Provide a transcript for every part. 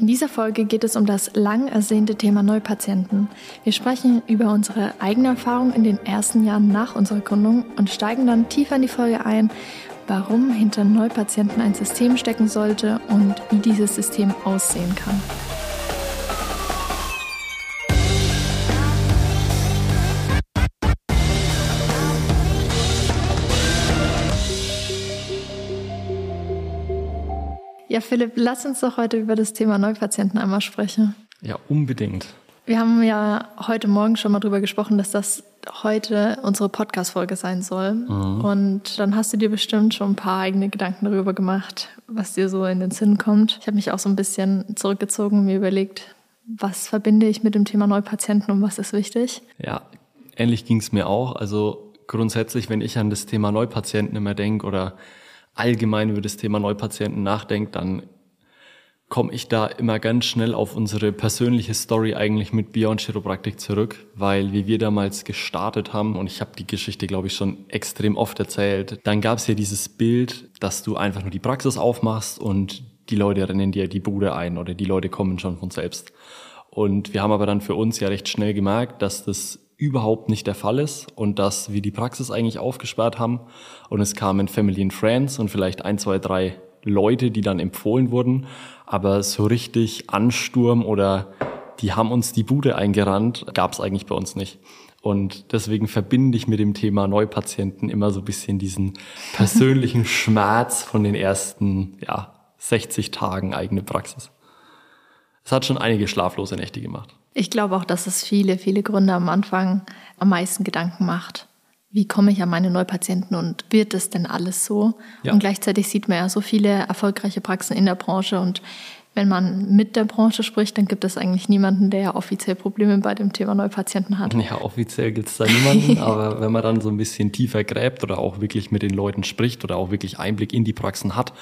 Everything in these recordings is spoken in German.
In dieser Folge geht es um das lang ersehnte Thema Neupatienten. Wir sprechen über unsere eigene Erfahrung in den ersten Jahren nach unserer Gründung und steigen dann tiefer in die Folge ein, warum hinter Neupatienten ein System stecken sollte und wie dieses System aussehen kann. Ja, Philipp, lass uns doch heute über das Thema Neupatienten einmal sprechen. Ja, unbedingt. Wir haben ja heute Morgen schon mal drüber gesprochen, dass das heute unsere Podcast-Folge sein soll. Mhm. Und dann hast du dir bestimmt schon ein paar eigene Gedanken darüber gemacht, was dir so in den Sinn kommt. Ich habe mich auch so ein bisschen zurückgezogen und mir überlegt, was verbinde ich mit dem Thema Neupatienten und was ist wichtig? Ja, ähnlich ging es mir auch. Also grundsätzlich, wenn ich an das Thema Neupatienten immer denke oder allgemein über das Thema Neupatienten nachdenkt, dann komme ich da immer ganz schnell auf unsere persönliche Story eigentlich mit Beyond Chiropraktik zurück, weil wie wir damals gestartet haben, und ich habe die Geschichte, glaube ich, schon extrem oft erzählt, dann gab es ja dieses Bild, dass du einfach nur die Praxis aufmachst und die Leute rennen dir die Bude ein oder die Leute kommen schon von selbst. Und wir haben aber dann für uns ja recht schnell gemerkt, dass das überhaupt nicht der Fall ist und dass wir die Praxis eigentlich aufgesperrt haben und es kamen Family and Friends und vielleicht ein, zwei, drei Leute, die dann empfohlen wurden, aber so richtig Ansturm oder die haben uns die Bude eingerannt, gab es eigentlich bei uns nicht. Und deswegen verbinde ich mit dem Thema Neupatienten immer so ein bisschen diesen persönlichen Schmerz von den ersten ja, 60 Tagen eigene Praxis. Es hat schon einige schlaflose Nächte gemacht. Ich glaube auch, dass es viele, viele Gründe am Anfang am meisten Gedanken macht. Wie komme ich an meine Neupatienten und wird es denn alles so? Ja. Und gleichzeitig sieht man ja so viele erfolgreiche Praxen in der Branche und wenn man mit der Branche spricht, dann gibt es eigentlich niemanden, der ja offiziell Probleme bei dem Thema Neupatienten hat. Ja, offiziell gibt es da niemanden, aber wenn man dann so ein bisschen tiefer gräbt oder auch wirklich mit den Leuten spricht oder auch wirklich Einblick in die Praxen hat,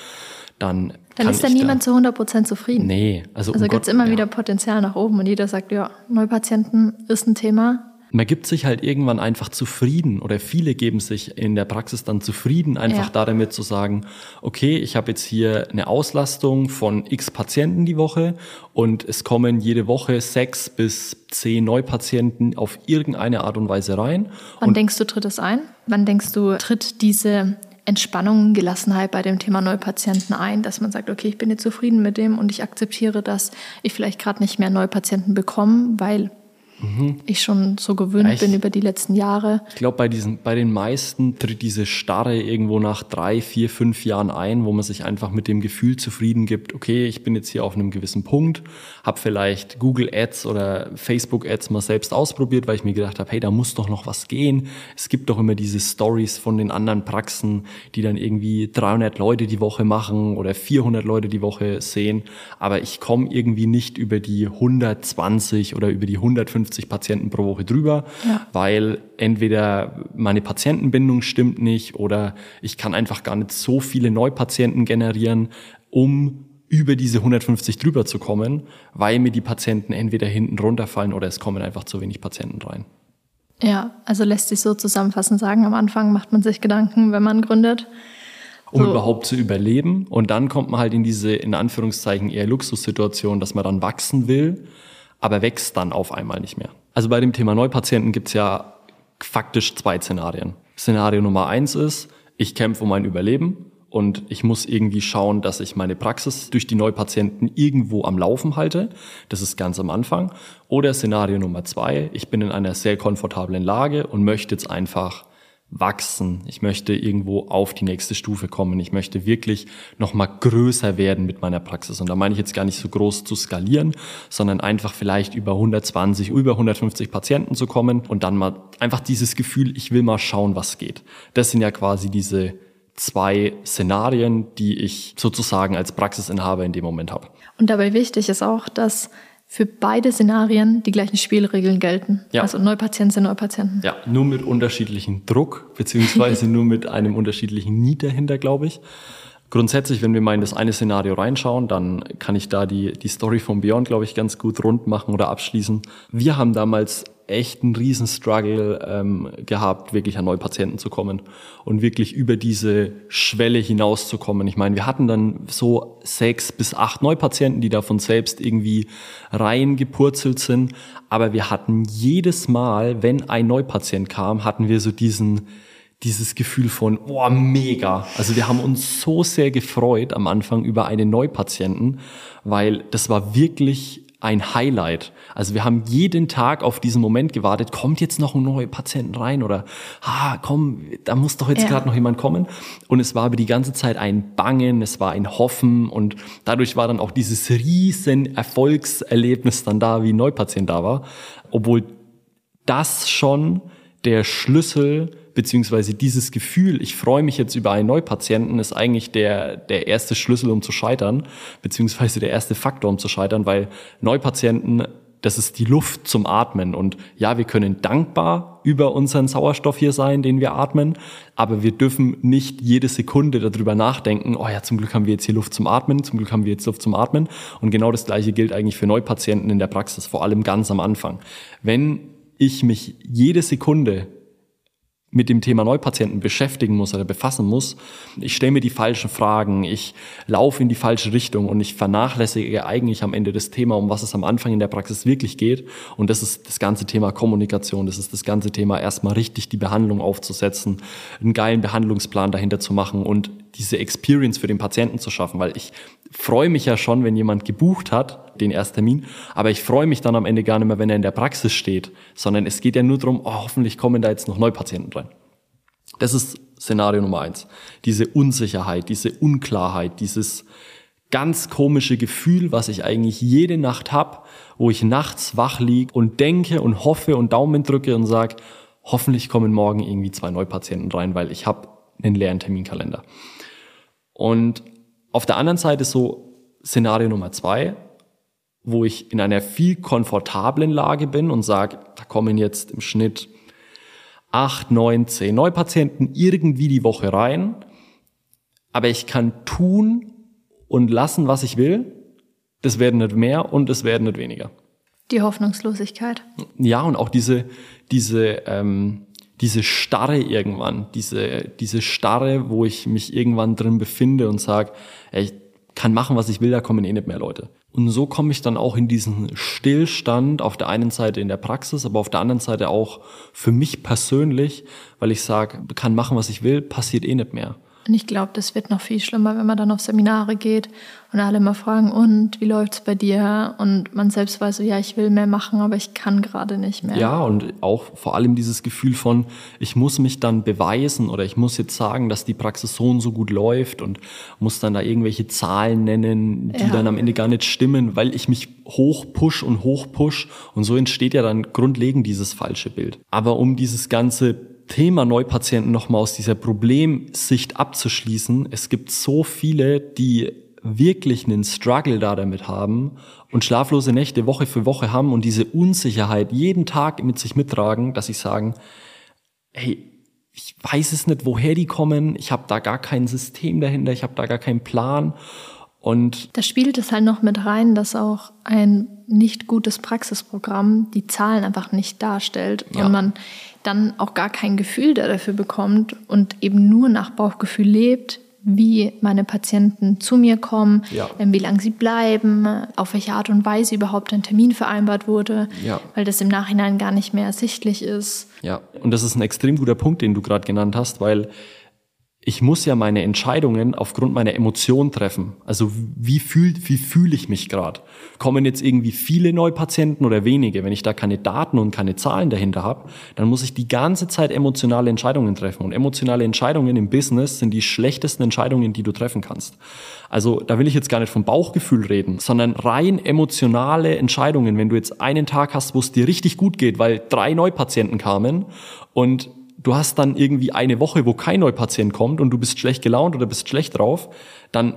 dann. Dann ist da niemand da, zu 100 Prozent zufrieden. Nee, also. Also um gibt es immer ja. wieder Potenzial nach oben und jeder sagt, ja, Neupatienten ist ein Thema. Man gibt sich halt irgendwann einfach zufrieden oder viele geben sich in der Praxis dann zufrieden, einfach ja. damit zu sagen, okay, ich habe jetzt hier eine Auslastung von x Patienten die Woche und es kommen jede Woche sechs bis zehn Neupatienten auf irgendeine Art und Weise rein. Wann und denkst du, tritt es ein? Wann denkst du, tritt diese Entspannung, Gelassenheit bei dem Thema Neupatienten ein, dass man sagt, okay, ich bin jetzt zufrieden mit dem und ich akzeptiere, dass ich vielleicht gerade nicht mehr Neupatienten bekomme, weil mhm. ich schon so gewöhnt ich, bin über die letzten Jahre. Ich glaube, bei diesen, bei den meisten tritt diese Starre irgendwo nach drei, vier, fünf Jahren ein, wo man sich einfach mit dem Gefühl zufrieden gibt, okay, ich bin jetzt hier auf einem gewissen Punkt, habe vielleicht Google Ads oder Facebook Ads mal selbst ausprobiert, weil ich mir gedacht habe, hey, da muss doch noch was gehen. Es gibt doch immer diese Stories von den anderen Praxen, die dann irgendwie 300 Leute die Woche machen oder 400 Leute die Woche sehen, aber ich komme irgendwie nicht über die 120 oder über die 150 50 Patienten pro Woche drüber, ja. weil entweder meine Patientenbindung stimmt nicht oder ich kann einfach gar nicht so viele Neupatienten generieren, um über diese 150 drüber zu kommen, weil mir die Patienten entweder hinten runterfallen oder es kommen einfach zu wenig Patienten rein. Ja, also lässt sich so zusammenfassend sagen, am Anfang macht man sich Gedanken, wenn man gründet. Um so. überhaupt zu überleben. Und dann kommt man halt in diese, in Anführungszeichen, eher Luxussituation, dass man dann wachsen will aber wächst dann auf einmal nicht mehr. Also bei dem Thema Neupatienten gibt's ja faktisch zwei Szenarien. Szenario Nummer eins ist, ich kämpfe um mein Überleben und ich muss irgendwie schauen, dass ich meine Praxis durch die Neupatienten irgendwo am Laufen halte. Das ist ganz am Anfang. Oder Szenario Nummer zwei, ich bin in einer sehr komfortablen Lage und möchte jetzt einfach wachsen. Ich möchte irgendwo auf die nächste Stufe kommen. Ich möchte wirklich noch mal größer werden mit meiner Praxis. Und da meine ich jetzt gar nicht so groß zu skalieren, sondern einfach vielleicht über 120, über 150 Patienten zu kommen und dann mal einfach dieses Gefühl, ich will mal schauen, was geht. Das sind ja quasi diese zwei Szenarien, die ich sozusagen als Praxisinhaber in dem Moment habe. Und dabei wichtig ist auch, dass für beide Szenarien die gleichen Spielregeln gelten. Ja. Also Neupatienten sind Neupatienten. Ja, nur mit unterschiedlichem Druck, beziehungsweise nur mit einem unterschiedlichen Need dahinter, glaube ich. Grundsätzlich, wenn wir mal in das eine Szenario reinschauen, dann kann ich da die, die Story von Beyond, glaube ich, ganz gut rund machen oder abschließen. Wir haben damals echt einen riesen Struggle ähm, gehabt, wirklich an neue Patienten zu kommen und wirklich über diese Schwelle hinauszukommen. Ich meine, wir hatten dann so sechs bis acht Neupatienten, die davon selbst irgendwie reingepurzelt sind, aber wir hatten jedes Mal, wenn ein Neupatient kam, hatten wir so diesen dieses Gefühl von, oh, mega. Also wir haben uns so sehr gefreut am Anfang über einen Neupatienten, weil das war wirklich ein Highlight. Also wir haben jeden Tag auf diesen Moment gewartet, kommt jetzt noch ein neuer Patient rein oder ah, komm, da muss doch jetzt ja. gerade noch jemand kommen. Und es war aber die ganze Zeit ein Bangen, es war ein Hoffen und dadurch war dann auch dieses riesen Erfolgserlebnis dann da, wie ein Neupatient da war, obwohl das schon der Schlüssel beziehungsweise dieses Gefühl, ich freue mich jetzt über einen Neupatienten, ist eigentlich der, der erste Schlüssel, um zu scheitern, beziehungsweise der erste Faktor, um zu scheitern, weil Neupatienten, das ist die Luft zum Atmen. Und ja, wir können dankbar über unseren Sauerstoff hier sein, den wir atmen, aber wir dürfen nicht jede Sekunde darüber nachdenken, oh ja, zum Glück haben wir jetzt hier Luft zum Atmen, zum Glück haben wir jetzt Luft zum Atmen. Und genau das Gleiche gilt eigentlich für Neupatienten in der Praxis, vor allem ganz am Anfang. Wenn ich mich jede Sekunde mit dem Thema Neupatienten beschäftigen muss oder befassen muss. Ich stelle mir die falschen Fragen, ich laufe in die falsche Richtung und ich vernachlässige eigentlich am Ende das Thema, um was es am Anfang in der Praxis wirklich geht. Und das ist das ganze Thema Kommunikation, das ist das ganze Thema erstmal richtig die Behandlung aufzusetzen, einen geilen Behandlungsplan dahinter zu machen und diese Experience für den Patienten zu schaffen, weil ich freue mich ja schon, wenn jemand gebucht hat, den Ersttermin, aber ich freue mich dann am Ende gar nicht mehr, wenn er in der Praxis steht, sondern es geht ja nur darum, oh, hoffentlich kommen da jetzt noch Neupatienten rein. Das ist Szenario Nummer eins. Diese Unsicherheit, diese Unklarheit, dieses ganz komische Gefühl, was ich eigentlich jede Nacht hab, wo ich nachts wach lieg und denke und hoffe und Daumen drücke und sag, hoffentlich kommen morgen irgendwie zwei Neupatienten rein, weil ich habe einen leeren Terminkalender. Und auf der anderen Seite so Szenario Nummer zwei, wo ich in einer viel komfortablen Lage bin und sage, da kommen jetzt im Schnitt acht, neun, zehn Neupatienten irgendwie die Woche rein, aber ich kann tun und lassen, was ich will. Das werden nicht mehr und es werden nicht weniger. Die Hoffnungslosigkeit. Ja, und auch diese, diese, ähm, diese Starre irgendwann, diese, diese Starre, wo ich mich irgendwann drin befinde und sage, ich kann machen, was ich will, da kommen eh nicht mehr Leute. Und so komme ich dann auch in diesen Stillstand, auf der einen Seite in der Praxis, aber auf der anderen Seite auch für mich persönlich, weil ich sage, kann machen, was ich will, passiert eh nicht mehr. Und ich glaube, das wird noch viel schlimmer, wenn man dann auf Seminare geht und alle mal fragen, und wie läuft's bei dir? Und man selbst weiß so, ja, ich will mehr machen, aber ich kann gerade nicht mehr. Ja, und auch vor allem dieses Gefühl von, ich muss mich dann beweisen oder ich muss jetzt sagen, dass die Praxis so und so gut läuft und muss dann da irgendwelche Zahlen nennen, die ja. dann am Ende gar nicht stimmen, weil ich mich hoch push und hoch push und so entsteht ja dann grundlegend dieses falsche Bild. Aber um dieses ganze Thema Neupatienten nochmal aus dieser Problemsicht abzuschließen. Es gibt so viele, die wirklich einen Struggle da damit haben und schlaflose Nächte Woche für Woche haben und diese Unsicherheit jeden Tag mit sich mittragen, dass sie sagen, hey, ich weiß es nicht, woher die kommen, ich habe da gar kein System dahinter, ich habe da gar keinen Plan. Und da spielt es halt noch mit rein, dass auch ein nicht gutes Praxisprogramm die Zahlen einfach nicht darstellt ja. und man dann auch gar kein Gefühl dafür bekommt und eben nur nach Bauchgefühl lebt, wie meine Patienten zu mir kommen, ja. Ähm, wie lange sie bleiben, auf welche Art und Weise überhaupt ein Termin vereinbart wurde, ja. weil das im Nachhinein gar nicht mehr ersichtlich ist. Ja, und das ist ein extrem guter Punkt, den du gerade genannt hast, weil ich muss ja meine Entscheidungen aufgrund meiner Emotionen treffen. Also wie fühlt, wie fühle ich mich gerade? Kommen jetzt irgendwie viele Neupatienten oder wenige? Wenn ich da keine Daten und keine Zahlen dahinter habe, dann muss ich die ganze Zeit emotionale Entscheidungen treffen. Und emotionale Entscheidungen im Business sind die schlechtesten Entscheidungen, die du treffen kannst. Also da will ich jetzt gar nicht vom Bauchgefühl reden, sondern rein emotionale Entscheidungen. Wenn du jetzt einen Tag hast, wo es dir richtig gut geht, weil drei Neupatienten kamen und du hast dann irgendwie eine Woche, wo kein Neupatient kommt und du bist schlecht gelaunt oder bist schlecht drauf, dann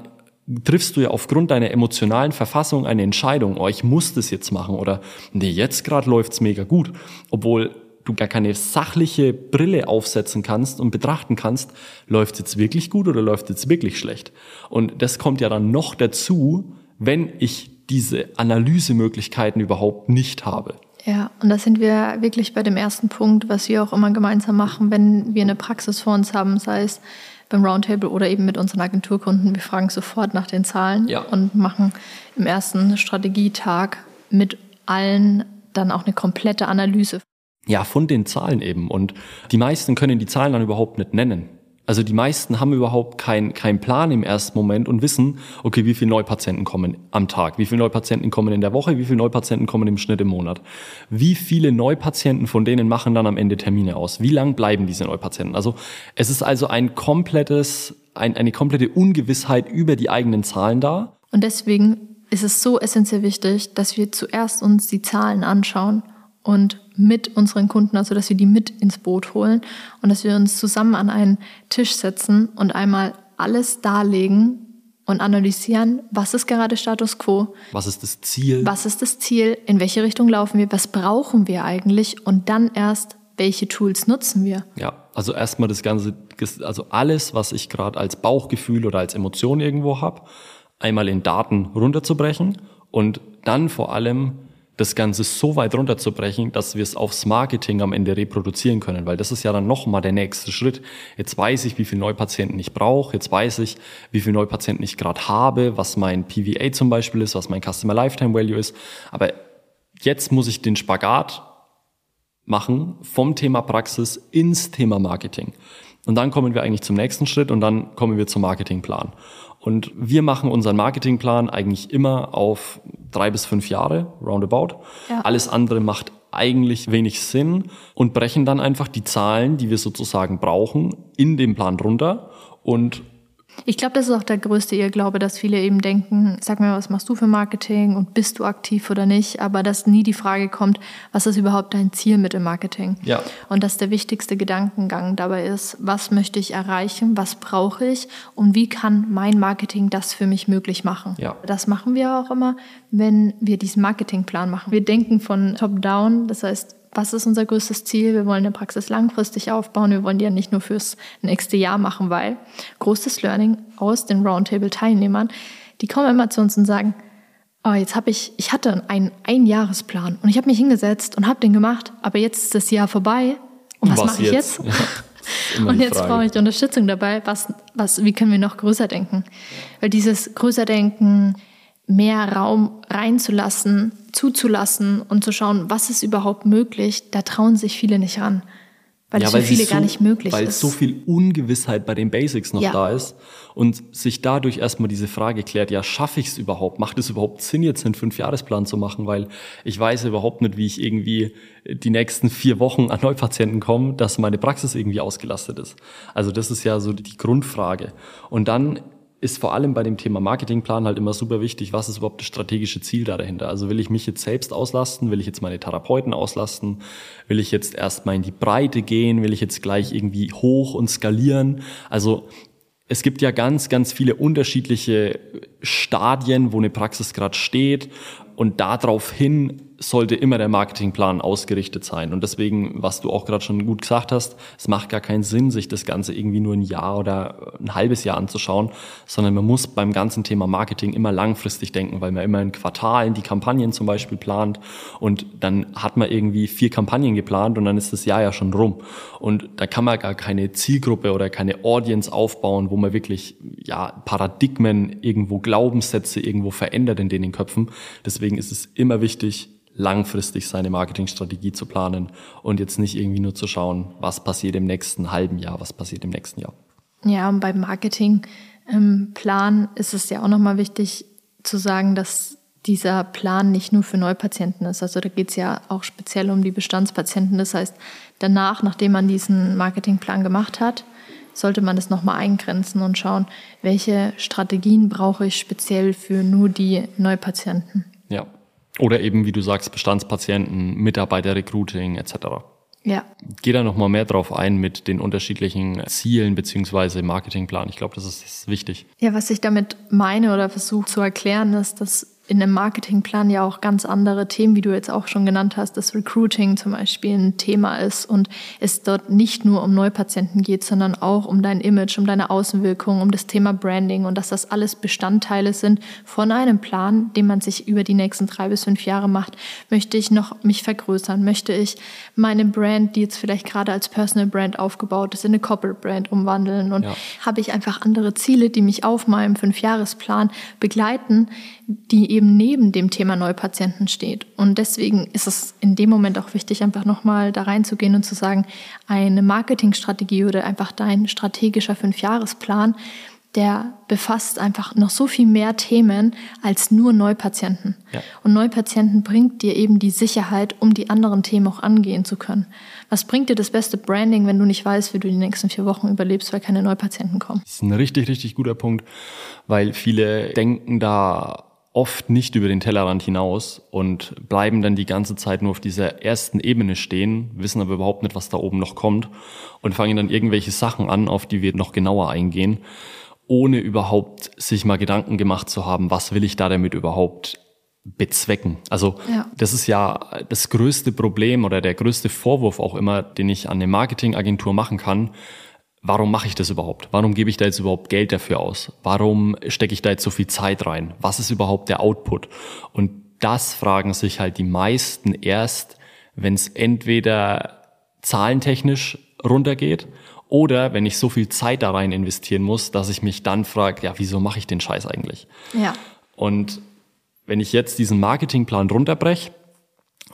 triffst du ja aufgrund deiner emotionalen Verfassung eine Entscheidung, oh, ich muss das jetzt machen oder nee, jetzt gerade läuft's mega gut, obwohl du gar keine sachliche Brille aufsetzen kannst und betrachten kannst, läuft jetzt wirklich gut oder läuft jetzt wirklich schlecht. Und das kommt ja dann noch dazu, wenn ich diese Analysemöglichkeiten überhaupt nicht habe. Ja, und da sind wir wirklich bei dem ersten Punkt, was wir auch immer gemeinsam machen, wenn wir eine Praxis vor uns haben, sei es beim Roundtable oder eben mit unseren Agenturkunden. Wir fragen sofort nach den Zahlen ja. und machen im ersten Strategietag mit allen dann auch eine komplette Analyse. Ja, von den Zahlen eben. Und die meisten können die Zahlen dann überhaupt nicht nennen. Also die meisten haben überhaupt keinen kein Plan im ersten Moment und wissen, okay, wie viele Neupatienten kommen am Tag, wie viele Neupatienten kommen in der Woche, wie viele Neupatienten kommen im Schnitt im Monat. Wie viele Neupatienten von denen machen dann am Ende Termine aus? Wie lang bleiben diese Neupatienten? Also es ist also ein komplettes, ein, eine komplette Ungewissheit über die eigenen Zahlen da. Und deswegen ist es so essentiell wichtig, dass wir zuerst uns die Zahlen anschauen und mit unseren Kunden, also dass wir die mit ins Boot holen und dass wir uns zusammen an einen Tisch setzen und einmal alles darlegen und analysieren, was ist gerade Status quo? Was ist das Ziel? Was ist das Ziel? In welche Richtung laufen wir? Was brauchen wir eigentlich? Und dann erst, welche Tools nutzen wir? Ja, also erstmal das Ganze, also alles, was ich gerade als Bauchgefühl oder als Emotion irgendwo habe, einmal in Daten runterzubrechen und dann vor allem das Ganze so weit runterzubrechen, dass wir es aufs Marketing am Ende reproduzieren können, weil das ist ja dann nochmal der nächste Schritt. Jetzt weiß ich, wie viele Neupatienten ich brauche, jetzt weiß ich, wie viele Neupatienten ich gerade habe, was mein PVA zum Beispiel ist, was mein Customer Lifetime Value ist. Aber jetzt muss ich den Spagat machen vom Thema Praxis ins Thema Marketing. Und dann kommen wir eigentlich zum nächsten Schritt und dann kommen wir zum Marketingplan. Und wir machen unseren Marketingplan eigentlich immer auf drei bis fünf Jahre, roundabout. Ja. Alles andere macht eigentlich wenig Sinn und brechen dann einfach die Zahlen, die wir sozusagen brauchen, in dem Plan runter und ich glaube, das ist auch der größte Irrglaube, dass viele eben denken, sag mir, was machst du für Marketing und bist du aktiv oder nicht, aber dass nie die Frage kommt, was ist überhaupt dein Ziel mit dem Marketing? Ja. Und dass der wichtigste Gedankengang dabei ist, was möchte ich erreichen, was brauche ich und wie kann mein Marketing das für mich möglich machen? Ja. Das machen wir auch immer, wenn wir diesen Marketingplan machen. Wir denken von top down, das heißt, was ist unser größtes Ziel? Wir wollen eine Praxis langfristig aufbauen. Wir wollen die ja nicht nur fürs nächste Jahr machen, weil großes Learning aus den Roundtable-Teilnehmern, die kommen immer zu uns und sagen, oh, jetzt habe ich, ich hatte einen Einjahresplan und ich habe mich hingesetzt und habe den gemacht, aber jetzt ist das Jahr vorbei und was, was mache ich jetzt? jetzt? Ja, und jetzt brauche ich Unterstützung dabei. Was, was, wie können wir noch größer denken? Weil dieses größer denken, mehr Raum reinzulassen, zuzulassen und zu schauen, was ist überhaupt möglich, da trauen sich viele nicht ran. Weil ja, es für viele so, gar nicht möglich weil ist. Weil so viel Ungewissheit bei den Basics noch ja. da ist und sich dadurch erstmal diese Frage klärt, ja, schaffe ich es überhaupt? Macht es überhaupt Sinn, jetzt einen Fünfjahresplan zu machen? Weil ich weiß überhaupt nicht, wie ich irgendwie die nächsten vier Wochen an Neupatienten komme, dass meine Praxis irgendwie ausgelastet ist. Also das ist ja so die Grundfrage. Und dann ist vor allem bei dem Thema Marketingplan halt immer super wichtig, was ist überhaupt das strategische Ziel da dahinter? Also will ich mich jetzt selbst auslasten? Will ich jetzt meine Therapeuten auslasten? Will ich jetzt erstmal in die Breite gehen? Will ich jetzt gleich irgendwie hoch und skalieren? Also es gibt ja ganz, ganz viele unterschiedliche Stadien, wo eine Praxis gerade steht und daraufhin sollte immer der Marketingplan ausgerichtet sein. Und deswegen, was du auch gerade schon gut gesagt hast, es macht gar keinen Sinn, sich das Ganze irgendwie nur ein Jahr oder ein halbes Jahr anzuschauen, sondern man muss beim ganzen Thema Marketing immer langfristig denken, weil man immer in Quartalen die Kampagnen zum Beispiel plant und dann hat man irgendwie vier Kampagnen geplant und dann ist das Jahr ja schon rum. Und da kann man gar keine Zielgruppe oder keine Audience aufbauen, wo man wirklich ja Paradigmen irgendwo Glaubenssätze irgendwo verändert in den Köpfen. Deswegen ist es immer wichtig, langfristig seine Marketingstrategie zu planen und jetzt nicht irgendwie nur zu schauen, was passiert im nächsten halben Jahr, was passiert im nächsten Jahr. Ja, und beim Marketingplan ähm, ist es ja auch nochmal wichtig zu sagen, dass dieser Plan nicht nur für Neupatienten ist. Also da geht es ja auch speziell um die Bestandspatienten. Das heißt, danach, nachdem man diesen Marketingplan gemacht hat, sollte man das nochmal eingrenzen und schauen, welche Strategien brauche ich speziell für nur die Neupatienten. Ja, oder eben, wie du sagst, Bestandspatienten, Mitarbeiterrecruiting etc. Ja. Geh da nochmal mehr drauf ein mit den unterschiedlichen Zielen beziehungsweise Marketingplan. Ich glaube, das ist, das ist wichtig. Ja, was ich damit meine oder versuche zu erklären, ist, dass in einem Marketingplan ja auch ganz andere Themen, wie du jetzt auch schon genannt hast, dass Recruiting zum Beispiel ein Thema ist und es dort nicht nur um Neupatienten geht, sondern auch um dein Image, um deine Außenwirkung, um das Thema Branding und dass das alles Bestandteile sind von einem Plan, den man sich über die nächsten drei bis fünf Jahre macht. Möchte ich noch mich vergrößern? Möchte ich meine Brand, die jetzt vielleicht gerade als Personal Brand aufgebaut ist, in eine Corporate Brand umwandeln? Und ja. habe ich einfach andere Ziele, die mich auf meinem Fünfjahresplan begleiten, die eben neben dem Thema Neupatienten steht. Und deswegen ist es in dem Moment auch wichtig, einfach nochmal da reinzugehen und zu sagen, eine Marketingstrategie oder einfach dein strategischer Fünfjahresplan, der befasst einfach noch so viel mehr Themen als nur Neupatienten. Ja. Und Neupatienten bringt dir eben die Sicherheit, um die anderen Themen auch angehen zu können. Was bringt dir das beste Branding, wenn du nicht weißt, wie du die nächsten vier Wochen überlebst, weil keine Neupatienten kommen? Das ist ein richtig, richtig guter Punkt, weil viele denken da oft nicht über den Tellerrand hinaus und bleiben dann die ganze Zeit nur auf dieser ersten Ebene stehen, wissen aber überhaupt nicht, was da oben noch kommt und fangen dann irgendwelche Sachen an, auf die wir noch genauer eingehen, ohne überhaupt sich mal Gedanken gemacht zu haben, was will ich da damit überhaupt bezwecken. Also ja. das ist ja das größte Problem oder der größte Vorwurf auch immer, den ich an eine Marketingagentur machen kann, warum mache ich das überhaupt? Warum gebe ich da jetzt überhaupt Geld dafür aus? Warum stecke ich da jetzt so viel Zeit rein? Was ist überhaupt der Output? Und das fragen sich halt die meisten erst, wenn es entweder zahlentechnisch runtergeht oder wenn ich so viel Zeit da rein investieren muss, dass ich mich dann frage, ja, wieso mache ich den Scheiß eigentlich? Ja. Und wenn ich jetzt diesen Marketingplan runterbreche,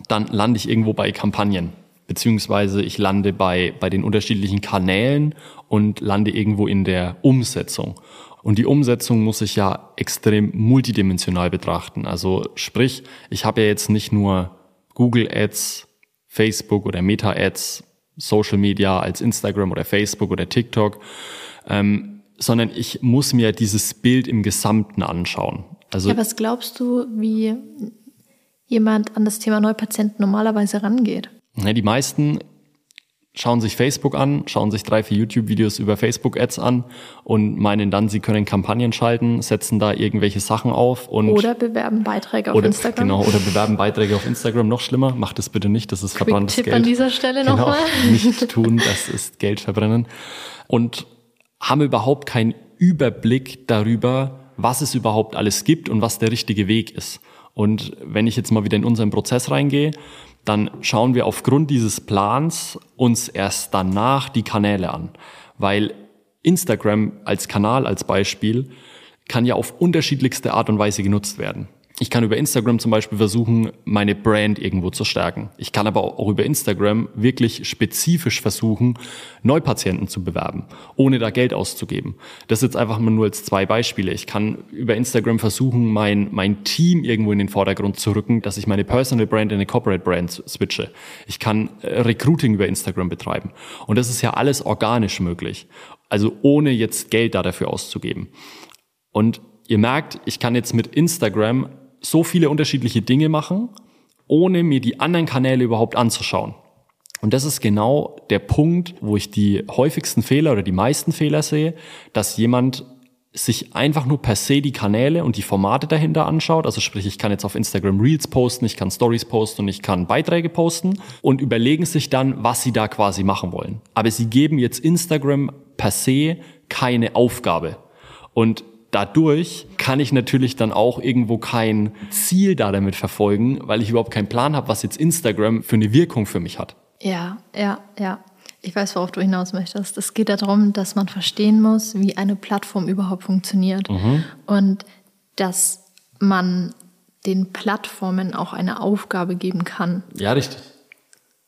dann lande ich irgendwo bei Kampagnen beziehungsweise ich lande bei, bei den unterschiedlichen Kanälen und lande irgendwo in der Umsetzung. Und die Umsetzung muss ich ja extrem multidimensional betrachten. Also sprich, ich habe ja jetzt nicht nur Google Ads, Facebook oder Meta Ads, Social Media als Instagram oder Facebook oder TikTok, ähm, sondern ich muss mir dieses Bild im Gesamten anschauen. Also ja, was glaubst du, wie jemand an das Thema Neupatienten normalerweise rangeht? Ja, die meisten schauen sich Facebook an, schauen sich drei, vier YouTube-Videos über Facebook-Ads an und meinen dann, sie können Kampagnen schalten, setzen da irgendwelche Sachen auf und oder bewerben Beiträge auf oder, Instagram. Genau, oder bewerben Beiträge auf Instagram. Noch schlimmer, macht das bitte nicht, das ist verbranntes Tipp Geld. an dieser Stelle genau, nochmal. Nicht tun, das ist Geld verbrennen. Und haben überhaupt keinen Überblick darüber, was es überhaupt alles gibt und was der richtige Weg ist. Und wenn ich jetzt mal wieder in unseren Prozess reingehe, dann schauen wir aufgrund dieses Plans uns erst danach die Kanäle an. Weil Instagram als Kanal, als Beispiel, kann ja auf unterschiedlichste Art und Weise genutzt werden. Ich kann über Instagram zum Beispiel versuchen, meine Brand irgendwo zu stärken. Ich kann aber auch über Instagram wirklich spezifisch versuchen, Neupatienten zu bewerben, ohne da Geld auszugeben. Das ist jetzt einfach mal nur als zwei Beispiele. Ich kann über Instagram versuchen, mein, mein Team irgendwo in den Vordergrund zu rücken, dass ich meine Personal Brand in eine Corporate Brand switche. Ich kann äh, Recruiting über Instagram betreiben. Und das ist ja alles organisch möglich. Also ohne jetzt Geld da dafür auszugeben. Und ihr merkt, ich kann jetzt mit Instagram so viele unterschiedliche Dinge machen, ohne mir die anderen Kanäle überhaupt anzuschauen. Und das ist genau der Punkt, wo ich die häufigsten Fehler oder die meisten Fehler sehe, dass jemand sich einfach nur per se die Kanäle und die Formate dahinter anschaut. Also sprich, ich kann jetzt auf Instagram Reels posten, ich kann Stories posten und ich kann Beiträge posten und überlegen sich dann, was sie da quasi machen wollen. Aber sie geben jetzt Instagram per se keine Aufgabe. Und dadurch kann ich natürlich dann auch irgendwo kein Ziel da damit verfolgen, weil ich überhaupt keinen Plan habe, was jetzt Instagram für eine Wirkung für mich hat. Ja, ja, ja. Ich weiß, worauf du hinaus möchtest. Es geht darum, dass man verstehen muss, wie eine Plattform überhaupt funktioniert mhm. und dass man den Plattformen auch eine Aufgabe geben kann. Ja, richtig.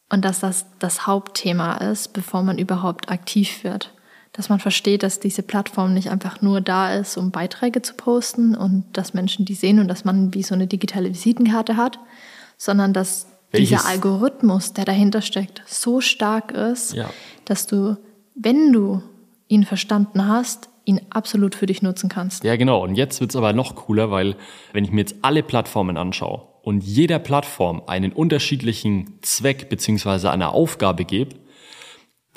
Und dass das das Hauptthema ist, bevor man überhaupt aktiv wird dass man versteht, dass diese Plattform nicht einfach nur da ist, um Beiträge zu posten und dass Menschen die sehen und dass man wie so eine digitale Visitenkarte hat, sondern dass Welches? dieser Algorithmus, der dahinter steckt, so stark ist, ja. dass du, wenn du ihn verstanden hast, ihn absolut für dich nutzen kannst. Ja, genau. Und jetzt wird es aber noch cooler, weil wenn ich mir jetzt alle Plattformen anschaue und jeder Plattform einen unterschiedlichen Zweck beziehungsweise eine Aufgabe gebe,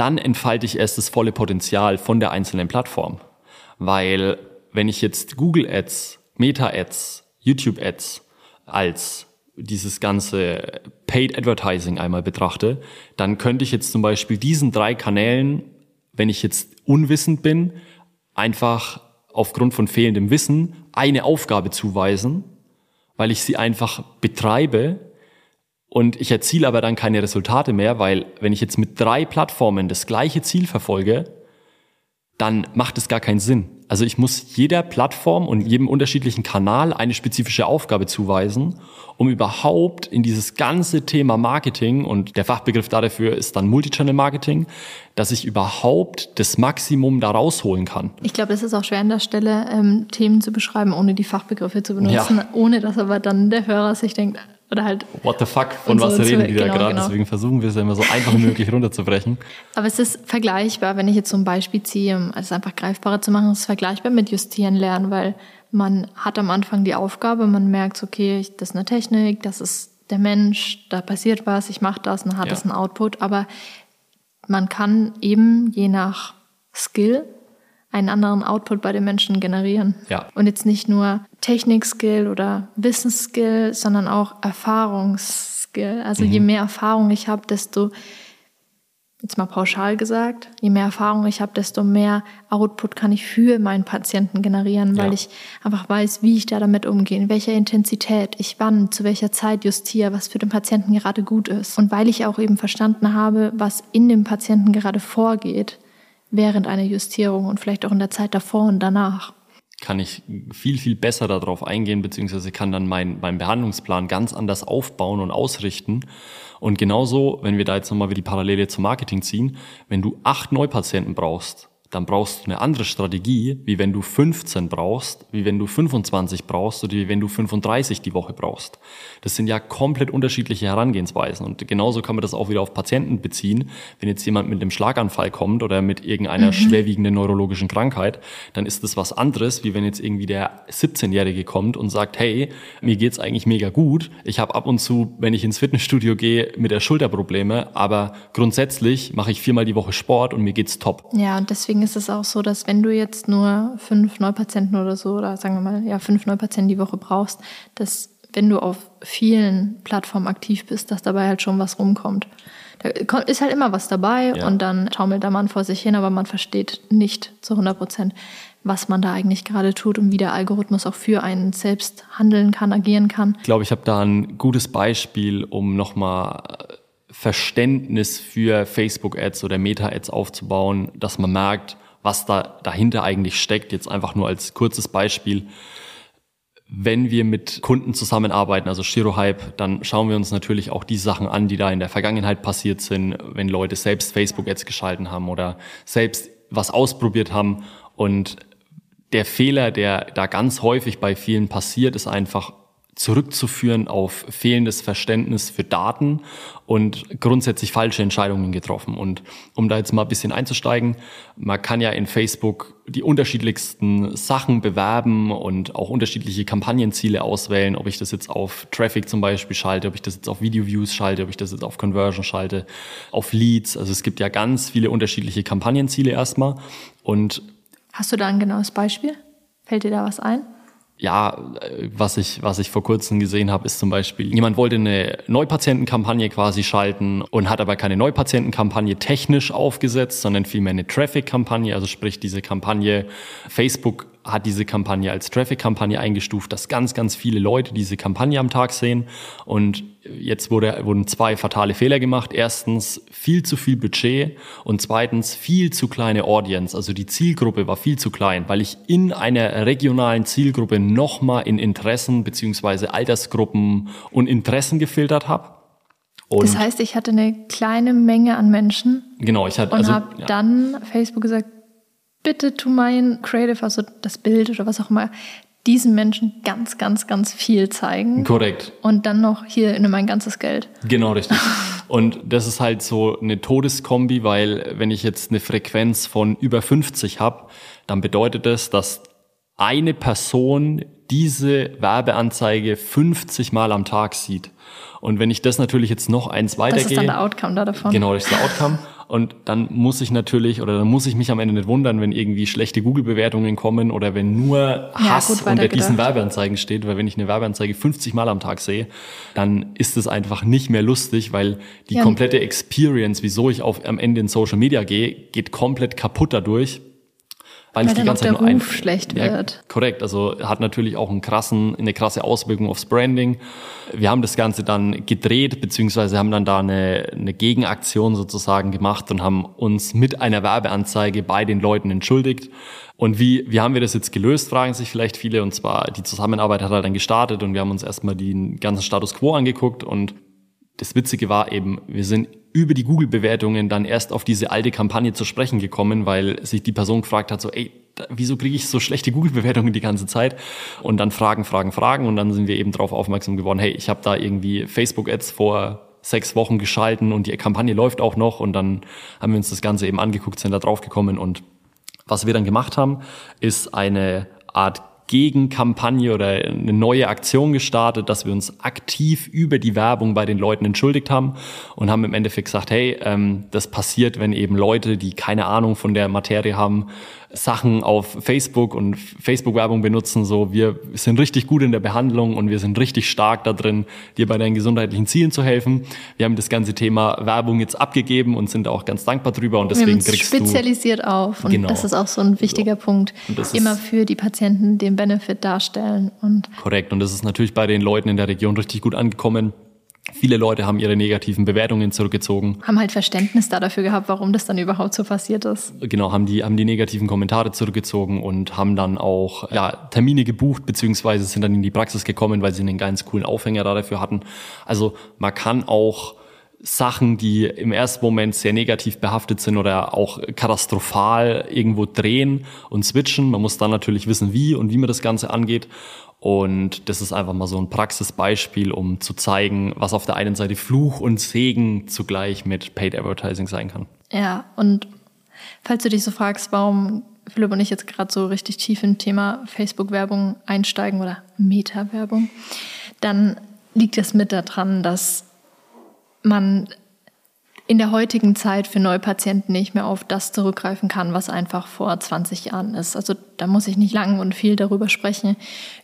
dann entfalte ich erst das volle Potenzial von der einzelnen Plattform. Weil wenn ich jetzt Google Ads, Meta Ads, YouTube-Ads als dieses ganze Paid Advertising einmal betrachte, dann könnte ich jetzt zum Beispiel diesen drei Kanälen, wenn ich jetzt unwissend bin, einfach aufgrund von fehlendem Wissen eine Aufgabe zuweisen, weil ich sie einfach betreibe und ich erziele aber dann keine Resultate mehr, weil wenn ich jetzt mit drei Plattformen das gleiche Ziel verfolge, dann macht es gar keinen Sinn. Also ich muss jeder Plattform und jedem unterschiedlichen Kanal eine spezifische Aufgabe zuweisen, um überhaupt in dieses ganze Thema Marketing und der Fachbegriff dafür ist dann Multichannel Marketing, dass ich überhaupt das Maximum da rausholen kann. Ich glaube, es ist auch schwer an der Stelle, ähm, Themen zu beschreiben, ohne die Fachbegriffe zu benutzen, ja. ohne dass aber dann der Hörer sich denkt, oder halt. What the fuck, von was so reden die da genau, gerade? Genau. Deswegen versuchen wir es ja immer so einfach wie möglich runterzubrechen. Aber es ist vergleichbar, wenn ich jetzt so ein Beispiel ziehe, um es einfach greifbarer zu machen, ist es vergleichbar mit Justieren lernen, weil man hat am Anfang die Aufgabe, man merkt, okay, das ist eine Technik, das ist der Mensch, da passiert was, ich mache das, dann hat ja. das einen Output. Aber man kann eben je nach Skill einen anderen Output bei den Menschen generieren. Ja. Und jetzt nicht nur Technikskill oder Wissensskill, sondern auch Erfahrungsskill. Also mhm. je mehr Erfahrung ich habe, desto, jetzt mal pauschal gesagt, je mehr Erfahrung ich habe, desto mehr Output kann ich für meinen Patienten generieren, weil ja. ich einfach weiß, wie ich da damit umgehe, in welcher Intensität, ich wann, zu welcher Zeit justiere, was für den Patienten gerade gut ist. Und weil ich auch eben verstanden habe, was in dem Patienten gerade vorgeht, während einer Justierung und vielleicht auch in der Zeit davor und danach. Kann ich viel, viel besser darauf eingehen, beziehungsweise kann dann meinen mein Behandlungsplan ganz anders aufbauen und ausrichten. Und genauso, wenn wir da jetzt nochmal wieder die Parallele zum Marketing ziehen, wenn du acht Neupatienten brauchst, dann brauchst du eine andere Strategie, wie wenn du 15 brauchst, wie wenn du 25 brauchst oder wie wenn du 35 die Woche brauchst. Das sind ja komplett unterschiedliche Herangehensweisen und genauso kann man das auch wieder auf Patienten beziehen. Wenn jetzt jemand mit einem Schlaganfall kommt oder mit irgendeiner mhm. schwerwiegenden neurologischen Krankheit, dann ist das was anderes, wie wenn jetzt irgendwie der 17-Jährige kommt und sagt, hey, mir geht's eigentlich mega gut. Ich habe ab und zu, wenn ich ins Fitnessstudio gehe, mit der Schulter Probleme, aber grundsätzlich mache ich viermal die Woche Sport und mir geht's top. Ja, und deswegen ist es auch so, dass wenn du jetzt nur fünf Neupatienten oder so, oder sagen wir mal, ja, fünf Neupatienten die Woche brauchst, dass wenn du auf vielen Plattformen aktiv bist, dass dabei halt schon was rumkommt. Da ist halt immer was dabei ja. und dann taumelt der Mann vor sich hin, aber man versteht nicht zu 100 Prozent, was man da eigentlich gerade tut und wie der Algorithmus auch für einen selbst handeln kann, agieren kann. Ich glaube, ich habe da ein gutes Beispiel, um nochmal Verständnis für Facebook-Ads oder Meta-Ads aufzubauen, dass man merkt, was da dahinter eigentlich steckt. Jetzt einfach nur als kurzes Beispiel. Wenn wir mit Kunden zusammenarbeiten, also Shirohype, dann schauen wir uns natürlich auch die Sachen an, die da in der Vergangenheit passiert sind, wenn Leute selbst Facebook-Ads geschalten haben oder selbst was ausprobiert haben. Und der Fehler, der da ganz häufig bei vielen passiert, ist einfach zurückzuführen auf fehlendes Verständnis für Daten und grundsätzlich falsche Entscheidungen getroffen. Und um da jetzt mal ein bisschen einzusteigen, man kann ja in Facebook die unterschiedlichsten Sachen bewerben und auch unterschiedliche Kampagnenziele auswählen, ob ich das jetzt auf Traffic zum Beispiel schalte, ob ich das jetzt auf Video-Views schalte, ob ich das jetzt auf Conversion schalte, auf Leads. Also es gibt ja ganz viele unterschiedliche Kampagnenziele erstmal. Und Hast du da ein genaues Beispiel? Fällt dir da was ein? Ja, was ich, was ich vor kurzem gesehen habe, ist zum Beispiel, jemand wollte eine Neupatientenkampagne quasi schalten und hat aber keine Neupatientenkampagne technisch aufgesetzt, sondern vielmehr eine Traffic-Kampagne, also sprich diese Kampagne Facebook hat diese Kampagne als Traffic-Kampagne eingestuft, dass ganz, ganz viele Leute diese Kampagne am Tag sehen. Und jetzt wurde, wurden zwei fatale Fehler gemacht. Erstens viel zu viel Budget und zweitens viel zu kleine Audience. Also die Zielgruppe war viel zu klein, weil ich in einer regionalen Zielgruppe nochmal in Interessen beziehungsweise Altersgruppen und Interessen gefiltert habe. Und das heißt, ich hatte eine kleine Menge an Menschen. Genau, ich hatte und also, habe ja. dann Facebook gesagt, bitte tu mein Creative, also das Bild oder was auch immer, diesen Menschen ganz, ganz, ganz viel zeigen. Korrekt. Und dann noch hier in mein ganzes Geld. Genau, richtig. Und das ist halt so eine Todeskombi, weil wenn ich jetzt eine Frequenz von über 50 habe, dann bedeutet das, dass eine Person diese Werbeanzeige 50 Mal am Tag sieht. Und wenn ich das natürlich jetzt noch eins weitergehe. Das ist dann der Outcome da davon. Genau, das ist der Outcome. Und dann muss ich natürlich, oder dann muss ich mich am Ende nicht wundern, wenn irgendwie schlechte Google-Bewertungen kommen oder wenn nur Hass ja, gut, unter diesen Werbeanzeigen steht, weil wenn ich eine Werbeanzeige 50 Mal am Tag sehe, dann ist es einfach nicht mehr lustig, weil die ja. komplette Experience, wieso ich auf, am Ende in Social Media gehe, geht komplett kaputt dadurch, weil, weil es die ganze Zeit nur ein, schlecht ja, wird. Korrekt, also hat natürlich auch einen krassen, eine krasse Auswirkung aufs Branding. Wir haben das Ganze dann gedreht, beziehungsweise haben dann da eine, eine Gegenaktion sozusagen gemacht und haben uns mit einer Werbeanzeige bei den Leuten entschuldigt. Und wie, wie haben wir das jetzt gelöst, fragen sich vielleicht viele. Und zwar, die Zusammenarbeit hat halt dann gestartet und wir haben uns erstmal den ganzen Status quo angeguckt und das Witzige war eben, wir sind über die Google-Bewertungen dann erst auf diese alte Kampagne zu sprechen gekommen, weil sich die Person gefragt hat, so, ey, wieso kriege ich so schlechte Google-Bewertungen die ganze Zeit? Und dann Fragen, Fragen, Fragen. Und dann sind wir eben darauf aufmerksam geworden, hey, ich habe da irgendwie Facebook-Ads vor sechs Wochen geschalten und die Kampagne läuft auch noch. Und dann haben wir uns das Ganze eben angeguckt, sind da drauf gekommen. Und was wir dann gemacht haben, ist eine Art Gegenkampagne oder eine neue Aktion gestartet, dass wir uns aktiv über die Werbung bei den Leuten entschuldigt haben und haben im Endeffekt gesagt, hey, ähm, das passiert, wenn eben Leute, die keine Ahnung von der Materie haben, Sachen auf Facebook und Facebook-Werbung benutzen. So, wir sind richtig gut in der Behandlung und wir sind richtig stark da drin, dir bei deinen gesundheitlichen Zielen zu helfen. Wir haben das ganze Thema Werbung jetzt abgegeben und sind auch ganz dankbar drüber und deswegen kriegst spezialisiert du, auf und genau. das ist auch so ein wichtiger so. Punkt. Immer für die Patienten den Benefit darstellen und korrekt und das ist natürlich bei den Leuten in der Region richtig gut angekommen. Viele Leute haben ihre negativen Bewertungen zurückgezogen. Haben halt Verständnis da dafür gehabt, warum das dann überhaupt so passiert ist. Genau, haben die, haben die negativen Kommentare zurückgezogen und haben dann auch ja, Termine gebucht, beziehungsweise sind dann in die Praxis gekommen, weil sie einen ganz coolen Aufhänger da dafür hatten. Also man kann auch Sachen, die im ersten Moment sehr negativ behaftet sind oder auch katastrophal irgendwo drehen und switchen. Man muss dann natürlich wissen, wie und wie man das Ganze angeht. Und das ist einfach mal so ein Praxisbeispiel, um zu zeigen, was auf der einen Seite Fluch und Segen zugleich mit Paid Advertising sein kann. Ja, und falls du dich so fragst, warum Philipp und ich jetzt gerade so richtig tief im Thema Facebook-Werbung einsteigen oder Meta-Werbung, dann liegt es mit daran, dass man in der heutigen Zeit für Neupatienten nicht mehr auf das zurückgreifen kann, was einfach vor 20 Jahren ist. Also da muss ich nicht lang und viel darüber sprechen.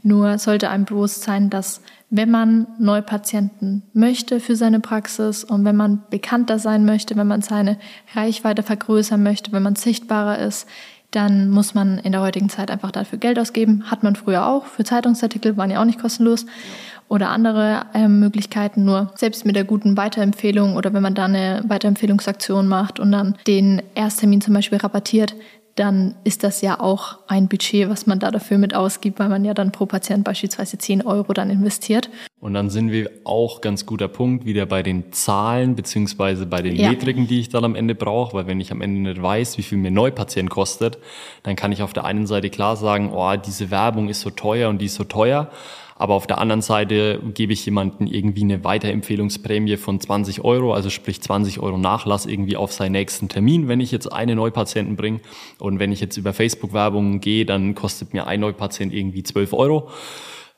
Nur sollte einem bewusst sein, dass wenn man Neupatienten möchte für seine Praxis und wenn man bekannter sein möchte, wenn man seine Reichweite vergrößern möchte, wenn man sichtbarer ist, dann muss man in der heutigen Zeit einfach dafür Geld ausgeben. Hat man früher auch. Für Zeitungsartikel waren ja auch nicht kostenlos. Oder andere äh, Möglichkeiten. Nur selbst mit der guten Weiterempfehlung oder wenn man da eine Weiterempfehlungsaktion macht und dann den Ersttermin zum Beispiel rabattiert, dann ist das ja auch ein Budget, was man da dafür mit ausgibt, weil man ja dann pro Patient beispielsweise 10 Euro dann investiert. Und dann sind wir auch ganz guter Punkt wieder bei den Zahlen beziehungsweise bei den ja. Metriken, die ich dann am Ende brauche, weil wenn ich am Ende nicht weiß, wie viel mir Neupatient kostet, dann kann ich auf der einen Seite klar sagen, oh, diese Werbung ist so teuer und die ist so teuer. Aber auf der anderen Seite gebe ich jemanden irgendwie eine Weiterempfehlungsprämie von 20 Euro, also sprich 20 Euro Nachlass irgendwie auf seinen nächsten Termin, wenn ich jetzt eine Neupatienten bringe. Und wenn ich jetzt über Facebook-Werbung gehe, dann kostet mir ein Neupatient irgendwie 12 Euro.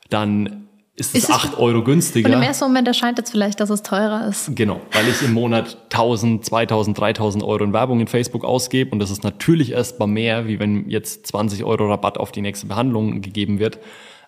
Dann ist es ist 8 Euro günstiger. Und im ersten Moment erscheint jetzt vielleicht, dass es teurer ist. Genau, weil ich im Monat 1000, 2000, 3000 Euro in Werbung in Facebook ausgebe und das ist natürlich erstmal mehr, wie wenn jetzt 20 Euro Rabatt auf die nächste Behandlung gegeben wird.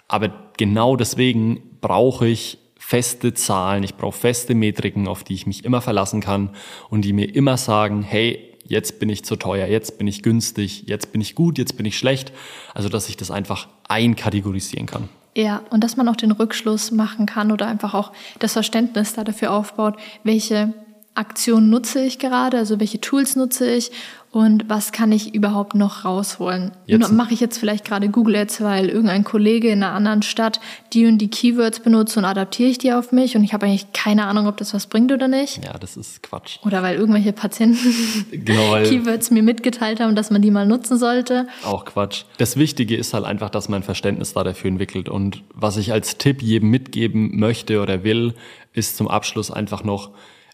Aber genau deswegen brauche ich feste Zahlen, ich brauche feste Metriken, auf die ich mich immer verlassen kann und die mir immer sagen, hey, jetzt bin ich zu teuer, jetzt bin ich günstig, jetzt bin ich gut, jetzt bin ich schlecht. Also, dass ich das einfach einkategorisieren kann. Ja, und dass man auch den Rückschluss machen kann oder einfach auch das Verständnis da dafür aufbaut, welche Aktionen nutze ich gerade, also welche Tools nutze ich und was kann ich überhaupt noch rausholen? Mache ich jetzt vielleicht gerade Google Ads, weil irgendein Kollege in einer anderen Stadt die und die Keywords benutzt und adaptiere ich die auf mich und ich habe eigentlich keine Ahnung, ob das was bringt oder nicht? Ja, das ist Quatsch. Oder weil irgendwelche Patienten genau, Keywords mir mitgeteilt haben, dass man die mal nutzen sollte. Auch Quatsch. Das Wichtige ist halt einfach, dass man Verständnis da dafür entwickelt und was ich als Tipp jedem mitgeben möchte oder will, ist zum Abschluss einfach noch,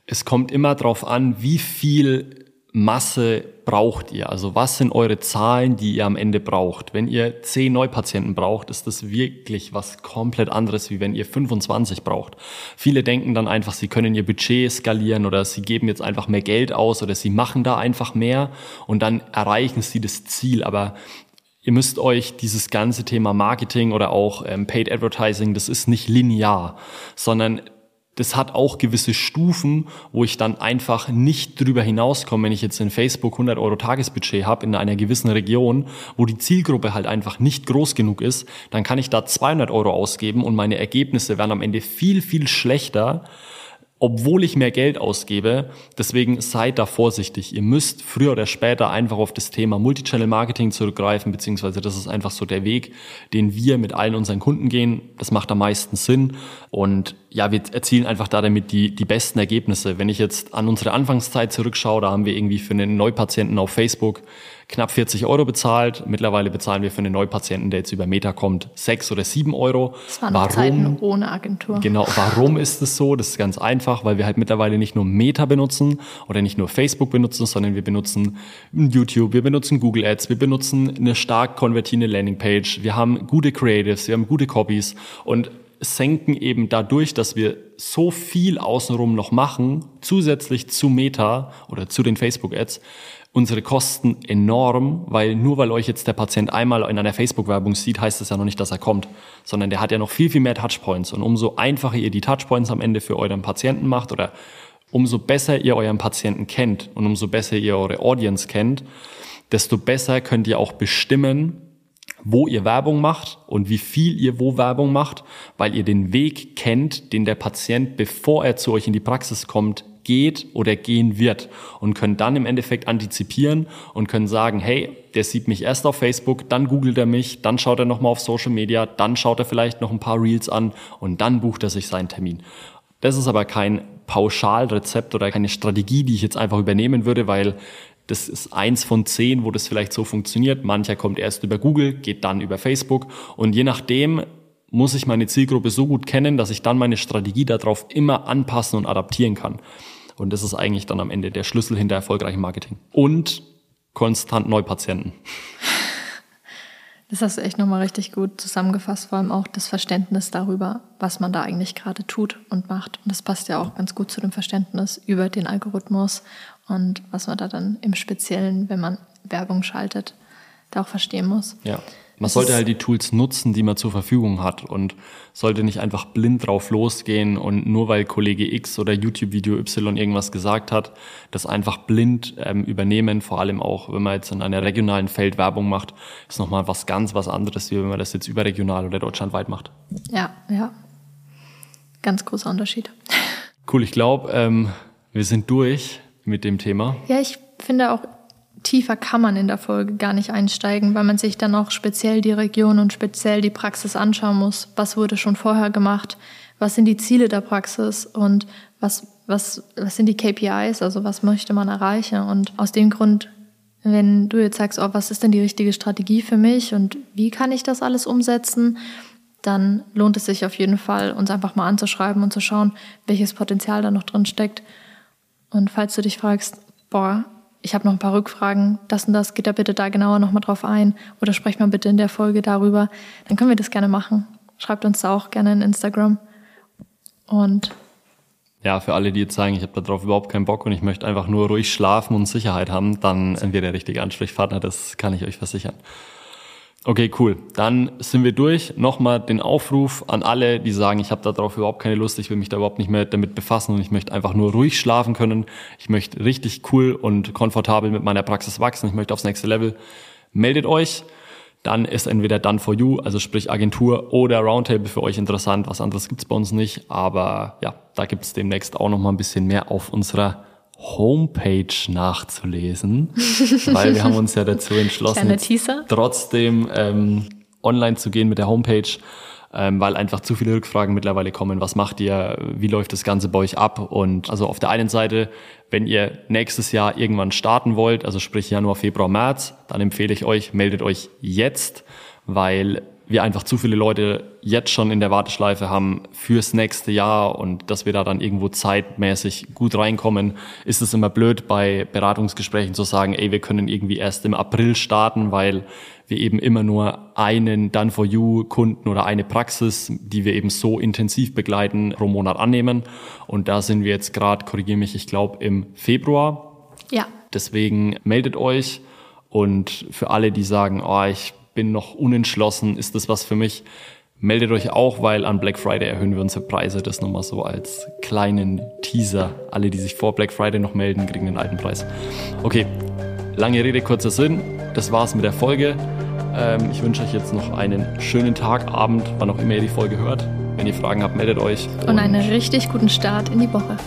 es kommt immer darauf an, wie viel Masse braucht ihr? Also was sind eure Zahlen, die ihr am Ende braucht? Wenn ihr 10 Neupatienten braucht, ist das wirklich was komplett anderes, wie wenn ihr 25 braucht. Viele denken dann einfach, sie können ihr Budget skalieren oder sie geben jetzt einfach mehr Geld aus oder sie machen da einfach mehr und dann erreichen sie das Ziel. Aber ihr müsst euch dieses ganze Thema Marketing oder auch ähm, Paid Advertising, das ist nicht linear, sondern das hat auch gewisse Stufen, wo ich dann einfach nicht drüber hinauskomme, wenn ich jetzt in Facebook 100 Euro Tagesbudget habe in einer gewissen Region, wo die Zielgruppe halt einfach nicht groß genug ist, dann kann ich da 200 Euro ausgeben und meine Ergebnisse werden am Ende viel, viel schlechter, obwohl ich mehr Geld ausgebe. Deswegen seid da vorsichtig. Ihr müsst früher oder später einfach auf das Thema Multichannel Marketing zurückgreifen, beziehungsweise das ist einfach so der Weg, den wir mit allen unseren Kunden gehen. Das macht am meisten Sinn. Und ja, wir erzielen einfach da damit die, die besten Ergebnisse. Wenn ich jetzt an unsere Anfangszeit zurückschaue, da haben wir irgendwie für einen Neupatienten auf Facebook knapp 40 Euro bezahlt. Mittlerweile bezahlen wir für einen Neupatienten, der jetzt über Meter kommt, sechs oder sieben Euro. Das waren warum, Zeiten ohne Agentur. Genau, warum ist es so? Das ist ganz einfach, weil wir halt mittlerweile nicht nur Meta benutzen oder nicht nur Facebook benutzen, sondern wir benutzen YouTube, wir benutzen Google Ads, wir benutzen eine stark konvertierende Landingpage, wir haben gute Creatives, wir haben gute Copies und senken eben dadurch, dass wir so viel außenrum noch machen, zusätzlich zu Meta oder zu den Facebook-Ads, unsere Kosten enorm, weil nur weil euch jetzt der Patient einmal in einer Facebook-Werbung sieht, heißt das ja noch nicht, dass er kommt, sondern der hat ja noch viel, viel mehr Touchpoints. Und umso einfacher ihr die Touchpoints am Ende für euren Patienten macht oder umso besser ihr euren Patienten kennt und umso besser ihr eure Audience kennt, desto besser könnt ihr auch bestimmen, wo ihr Werbung macht und wie viel ihr wo Werbung macht, weil ihr den Weg kennt, den der Patient, bevor er zu euch in die Praxis kommt, geht oder gehen wird und können dann im Endeffekt antizipieren und können sagen, hey, der sieht mich erst auf Facebook, dann googelt er mich, dann schaut er nochmal auf Social Media, dann schaut er vielleicht noch ein paar Reels an und dann bucht er sich seinen Termin. Das ist aber kein Pauschalrezept oder keine Strategie, die ich jetzt einfach übernehmen würde, weil das ist eins von zehn, wo das vielleicht so funktioniert. Mancher kommt erst über Google, geht dann über Facebook und je nachdem muss ich meine Zielgruppe so gut kennen, dass ich dann meine Strategie darauf immer anpassen und adaptieren kann. Und das ist eigentlich dann am Ende der Schlüssel hinter erfolgreichem Marketing. Und konstant Neupatienten. Das hast du echt nochmal richtig gut zusammengefasst, vor allem auch das Verständnis darüber, was man da eigentlich gerade tut und macht. Und das passt ja auch ganz gut zu dem Verständnis über den Algorithmus und was man da dann im Speziellen, wenn man Werbung schaltet, da auch verstehen muss. Ja. Man sollte halt die Tools nutzen, die man zur Verfügung hat und sollte nicht einfach blind drauf losgehen und nur weil Kollege X oder YouTube-Video Y irgendwas gesagt hat, das einfach blind ähm, übernehmen. Vor allem auch, wenn man jetzt in einer regionalen Feld Werbung macht, ist nochmal was ganz was anderes, wie wenn man das jetzt überregional oder deutschlandweit macht. Ja, ja. Ganz großer Unterschied. Cool, ich glaube, ähm, wir sind durch mit dem Thema. Ja, ich finde auch, tiefer kann man in der Folge gar nicht einsteigen, weil man sich dann auch speziell die Region und speziell die Praxis anschauen muss. Was wurde schon vorher gemacht? Was sind die Ziele der Praxis? Und was, was, was sind die KPIs? Also was möchte man erreichen? Und aus dem Grund, wenn du jetzt sagst, oh, was ist denn die richtige Strategie für mich und wie kann ich das alles umsetzen? Dann lohnt es sich auf jeden Fall, uns einfach mal anzuschreiben und zu schauen, welches Potenzial da noch drin steckt. Und falls du dich fragst, boah, ich habe noch ein paar Rückfragen, das und das, geht da bitte da genauer nochmal drauf ein oder sprecht mal bitte in der Folge darüber, dann können wir das gerne machen. Schreibt uns da auch gerne in Instagram. Und ja, für alle, die jetzt sagen, ich habe darauf überhaupt keinen Bock und ich möchte einfach nur ruhig schlafen und Sicherheit haben, dann sind der richtige Ansprechpartner, das kann ich euch versichern. Okay, cool. Dann sind wir durch. Nochmal den Aufruf an alle, die sagen, ich habe darauf überhaupt keine Lust, ich will mich da überhaupt nicht mehr damit befassen und ich möchte einfach nur ruhig schlafen können. Ich möchte richtig cool und komfortabel mit meiner Praxis wachsen. Ich möchte aufs nächste Level. Meldet euch. Dann ist entweder Done for You, also sprich Agentur oder Roundtable für euch interessant. Was anderes gibt's bei uns nicht. Aber ja, da gibt's demnächst auch noch mal ein bisschen mehr auf unserer Homepage nachzulesen, weil wir haben uns ja dazu entschlossen, trotzdem ähm, online zu gehen mit der Homepage, ähm, weil einfach zu viele Rückfragen mittlerweile kommen. Was macht ihr? Wie läuft das Ganze bei euch ab? Und also auf der einen Seite, wenn ihr nächstes Jahr irgendwann starten wollt, also sprich Januar, Februar, März, dann empfehle ich euch, meldet euch jetzt, weil wir einfach zu viele Leute jetzt schon in der Warteschleife haben fürs nächste Jahr und dass wir da dann irgendwo zeitmäßig gut reinkommen, ist es immer blöd bei Beratungsgesprächen zu sagen, ey, wir können irgendwie erst im April starten, weil wir eben immer nur einen Done for You Kunden oder eine Praxis, die wir eben so intensiv begleiten, pro Monat annehmen. Und da sind wir jetzt gerade, korrigiere mich, ich glaube im Februar. Ja. Deswegen meldet euch und für alle, die sagen, oh, ich bin noch unentschlossen, ist das was für mich? Meldet euch auch, weil an Black Friday erhöhen wir unsere Preise. Das nochmal so als kleinen Teaser. Alle, die sich vor Black Friday noch melden, kriegen den alten Preis. Okay, lange Rede, kurzer Sinn. Das war's mit der Folge. Ähm, ich wünsche euch jetzt noch einen schönen Tag, Abend, wann auch immer ihr die Folge hört. Wenn ihr Fragen habt, meldet euch. Und, und einen richtig guten Start in die Woche.